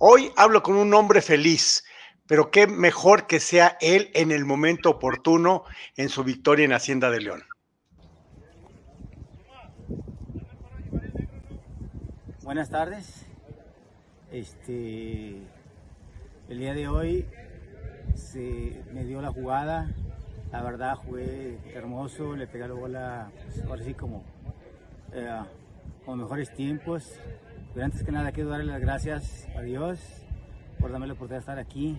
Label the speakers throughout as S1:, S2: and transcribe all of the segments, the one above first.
S1: Hoy hablo con un hombre feliz, pero qué mejor que sea él en el momento oportuno en su victoria en Hacienda de León.
S2: Buenas tardes. Este, el día de hoy se me dio la jugada. La verdad jugué hermoso, le pegué la bola, pues, ahora sí como eh, con mejores tiempos. Pero antes que nada quiero darle las gracias a Dios por darme la oportunidad de estar aquí.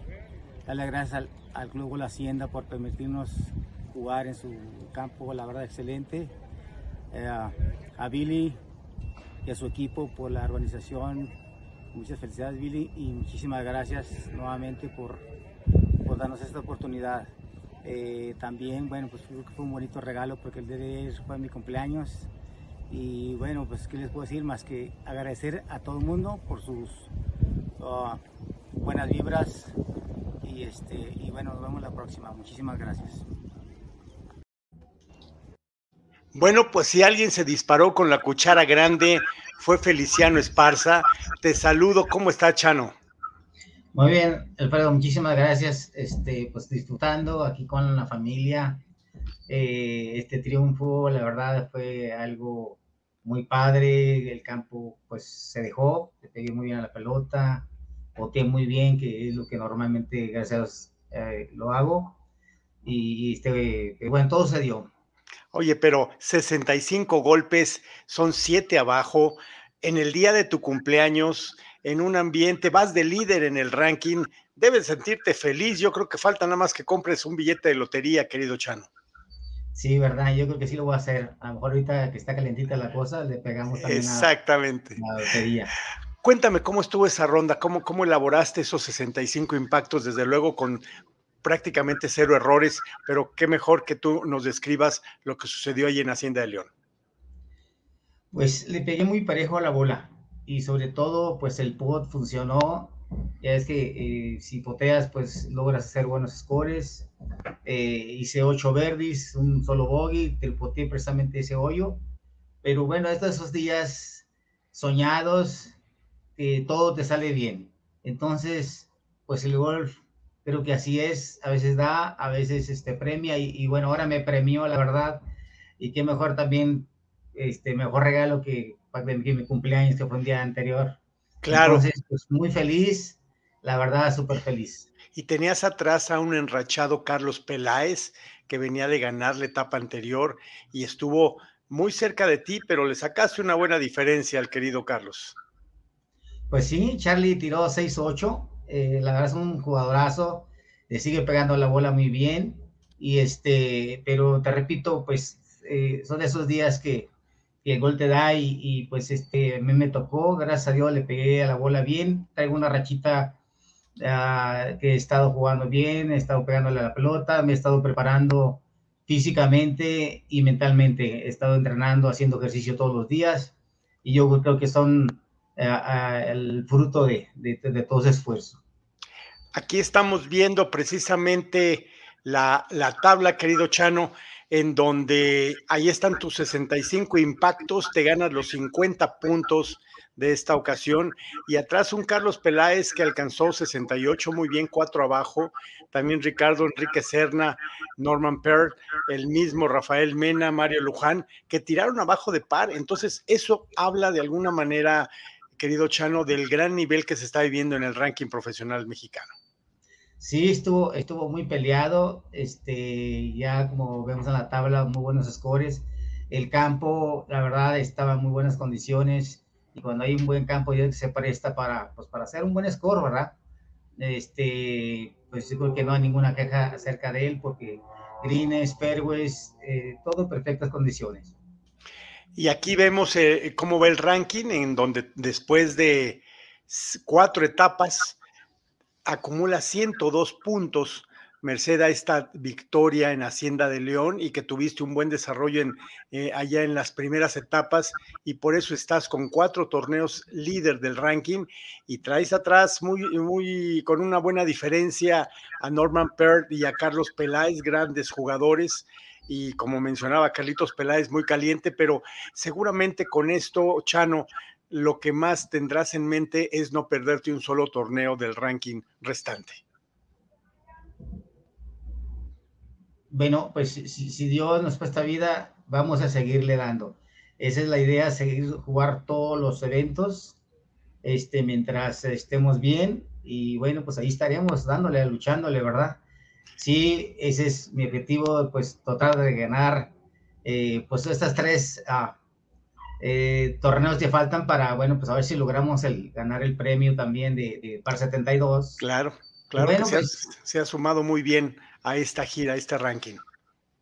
S2: Darle las gracias al, Club La Hacienda por permitirnos jugar en su campo, la verdad excelente. Eh, a Billy y a su equipo por la organización. Muchas felicidades Billy y muchísimas gracias nuevamente por, por darnos esta oportunidad. Eh, también, bueno, pues creo que fue un bonito regalo porque el día de ayer fue mi cumpleaños. Y bueno, pues qué les puedo decir más que agradecer a todo el mundo por sus uh, buenas vibras. Y, este, y bueno, nos vemos la próxima. Muchísimas gracias.
S1: Bueno, pues si alguien se disparó con la cuchara grande, fue Feliciano Esparza. Te saludo. ¿Cómo está, Chano?
S3: Muy bien, Alfredo, muchísimas gracias. Este, pues disfrutando aquí con la familia. Eh, este triunfo, la verdad, fue algo muy padre. El campo, pues se dejó, le pegué muy bien a la pelota, boté muy bien, que es lo que normalmente, gracias eh, lo hago. Y este, bueno, todo se dio.
S1: Oye, pero 65 golpes, son 7 abajo. En el día de tu cumpleaños, en un ambiente, vas de líder en el ranking, debes sentirte feliz. Yo creo que falta nada más que compres un billete de lotería, querido Chano.
S3: Sí, verdad, yo creo que sí lo voy a hacer. A lo mejor ahorita que está calentita la cosa, le pegamos también
S1: Exactamente.
S3: A la lotería.
S1: Cuéntame cómo estuvo esa ronda, cómo, cómo elaboraste esos 65 impactos, desde luego con prácticamente cero errores, pero qué mejor que tú nos describas lo que sucedió ahí en Hacienda de León.
S3: Pues le pegué muy parejo a la bola y sobre todo pues el pot funcionó. Ya es que eh, si poteas pues logras hacer buenos scores. Eh, hice ocho verdis, un solo bogey, te poteé precisamente ese hoyo. Pero bueno, estos esos días soñados, que todo te sale bien. Entonces, pues el golf creo que así es, a veces da, a veces este, premia y, bueno, ahora me premió, la verdad, y qué mejor también, este, mejor regalo que, que mi cumpleaños, que fue un día anterior.
S1: Claro.
S3: Entonces, pues muy feliz, la verdad, súper feliz.
S1: Y tenías atrás a un enrachado Carlos Peláez, que venía de ganar la etapa anterior y estuvo muy cerca de ti, pero le sacaste una buena diferencia al querido Carlos.
S3: Pues sí, Charlie tiró 6-8, eh, la verdad es un jugadorazo, le sigue pegando la bola muy bien, y este, pero te repito, pues eh, son esos días que, el gol te da y, pues este, mí me tocó, gracias a Dios le pegué a la bola bien, traigo una rachita que he estado jugando bien, he estado pegándole a la pelota, me he estado preparando físicamente y mentalmente, he estado entrenando, haciendo ejercicio todos los días y yo creo que son el fruto de, de, todo ese esfuerzo.
S1: Aquí estamos viendo precisamente la, la, tabla, querido Chano, en donde ahí están tus 65 impactos, te ganas los 50 puntos de esta ocasión. Y atrás un Carlos Peláez que alcanzó 68, muy bien, cuatro abajo. También Ricardo Enrique Serna, Norman Peart, el mismo Rafael Mena, Mario Luján, que tiraron abajo de par. Entonces, eso habla de alguna manera querido Chano, del gran nivel que se está viviendo en el ranking profesional mexicano.
S3: Sí, estuvo, estuvo muy peleado, este, ya como vemos en la tabla, muy buenos scores. El campo, la verdad, estaba en muy buenas condiciones y cuando hay un buen campo, yo se presta para, pues, para hacer un buen score, ¿verdad? Este, pues yo creo que no hay ninguna queja acerca de él porque greens, fairways, eh, todo en perfectas condiciones.
S1: Y aquí vemos eh, cómo va el ranking, en donde después de cuatro etapas acumula 102 puntos, merced a esta victoria en Hacienda de León y que tuviste un buen desarrollo en, eh, allá en las primeras etapas y por eso estás con cuatro torneos líder del ranking y traes atrás muy, muy, con una buena diferencia a Norman Peart y a Carlos Peláez, grandes jugadores y como mencionaba Carlitos Peláez, muy caliente, pero seguramente con esto, Chano, lo que más tendrás en mente es no perderte un solo torneo del ranking restante.
S3: Bueno, pues si, Dios nos presta vida, vamos a seguirle dando. Esa es la idea, seguir jugar todos los eventos este, mientras estemos bien y bueno, pues ahí estaremos dándole, luchándole, ¿verdad? Sí, ese es mi objetivo, pues tratar de ganar eh, pues estas tres ah, eh, torneos que faltan para, bueno, pues a ver si logramos el, ganar el premio también de, de Par 72.
S1: Claro, claro que pues se, ha, sumado muy bien a esta gira, a este ranking.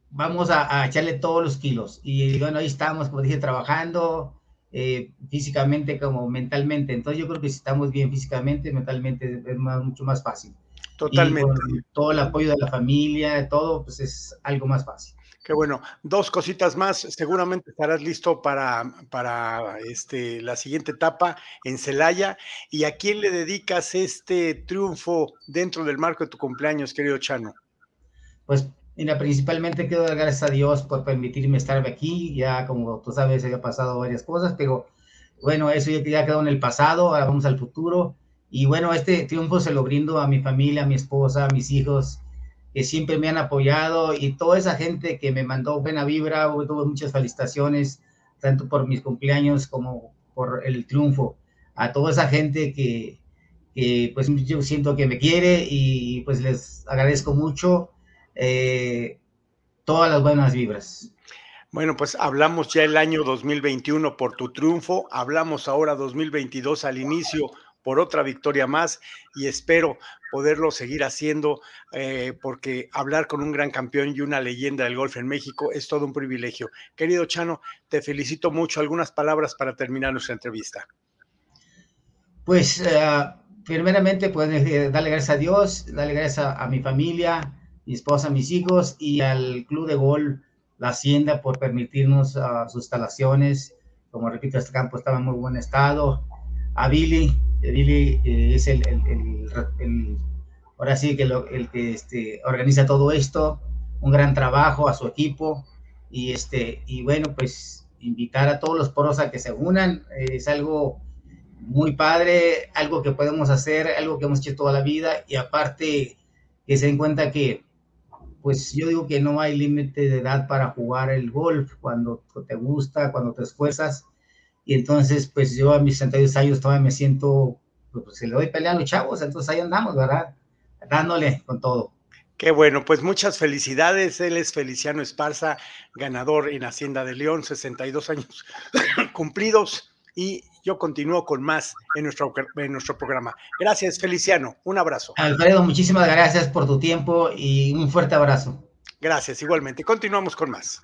S3: Vamos a, echarle todos los kilos y bueno, ahí estamos, como dije, trabajando eh, físicamente como mentalmente. Entonces yo creo que si estamos bien físicamente, mentalmente es mucho más fácil.
S1: Totalmente.
S3: todo el apoyo de la familia, todo, pues es algo más fácil.
S1: Qué bueno. Dos cositas más. Seguramente estarás listo para, para este, la siguiente etapa en Celaya. ¿Y a quién le dedicas este triunfo dentro del marco de tu cumpleaños, querido Chano?
S3: Pues, mira, principalmente quiero dar gracias a Dios por permitirme estar aquí. Ya, como tú sabes, ha pasado varias cosas, pero bueno, eso ya, ya quedó en el pasado. Ahora vamos al futuro. Y bueno, este triunfo se lo brindo a mi familia, a mi esposa, a mis hijos que siempre me han apoyado y toda esa gente que me mandó buena vibra, tuve muchas felicitaciones, tanto por mis cumpleaños como por el triunfo. A toda esa gente que, que pues yo siento que me quiere y pues les agradezco mucho eh, todas las buenas vibras.
S1: Bueno, pues hablamos ya el año 2021 por tu triunfo, hablamos ahora 2022 al inicio por otra victoria más y espero poderlo seguir haciendo eh, porque hablar con un gran campeón y una leyenda del golf en México es todo un privilegio. Querido Chano, te felicito mucho. Algunas palabras para terminar nuestra entrevista.
S3: Pues eh, primeramente, pues darle gracias a Dios, darle gracias a, mi familia, mi esposa, mis hijos y al Club de Golf La Hacienda por permitirnos uh, sus instalaciones. Como repito, este campo estaba en muy buen estado. A Billy, Billy eh, es el, ahora sí que el que este, organiza todo esto, un gran trabajo a su equipo y este y bueno pues invitar a todos los poros a que se unan eh, es algo muy padre, algo que podemos hacer, algo que hemos hecho toda la vida y aparte que se den cuenta que pues yo digo que no hay límite de edad para jugar el golf cuando te gusta, cuando te esfuerzas y entonces, pues yo a mis 62 años todavía me siento, pues se le doy pelea a los chavos, entonces ahí andamos, ¿verdad? Dándole con todo.
S1: Qué bueno, pues muchas felicidades. Él es Feliciano Esparza, ganador en Hacienda de León, 62 años cumplidos. Y yo continúo con más en nuestro, en nuestro programa. Gracias, Feliciano. Un abrazo.
S3: Alfredo, muchísimas gracias por tu tiempo y un fuerte abrazo.
S1: Gracias, igualmente. Continuamos con más.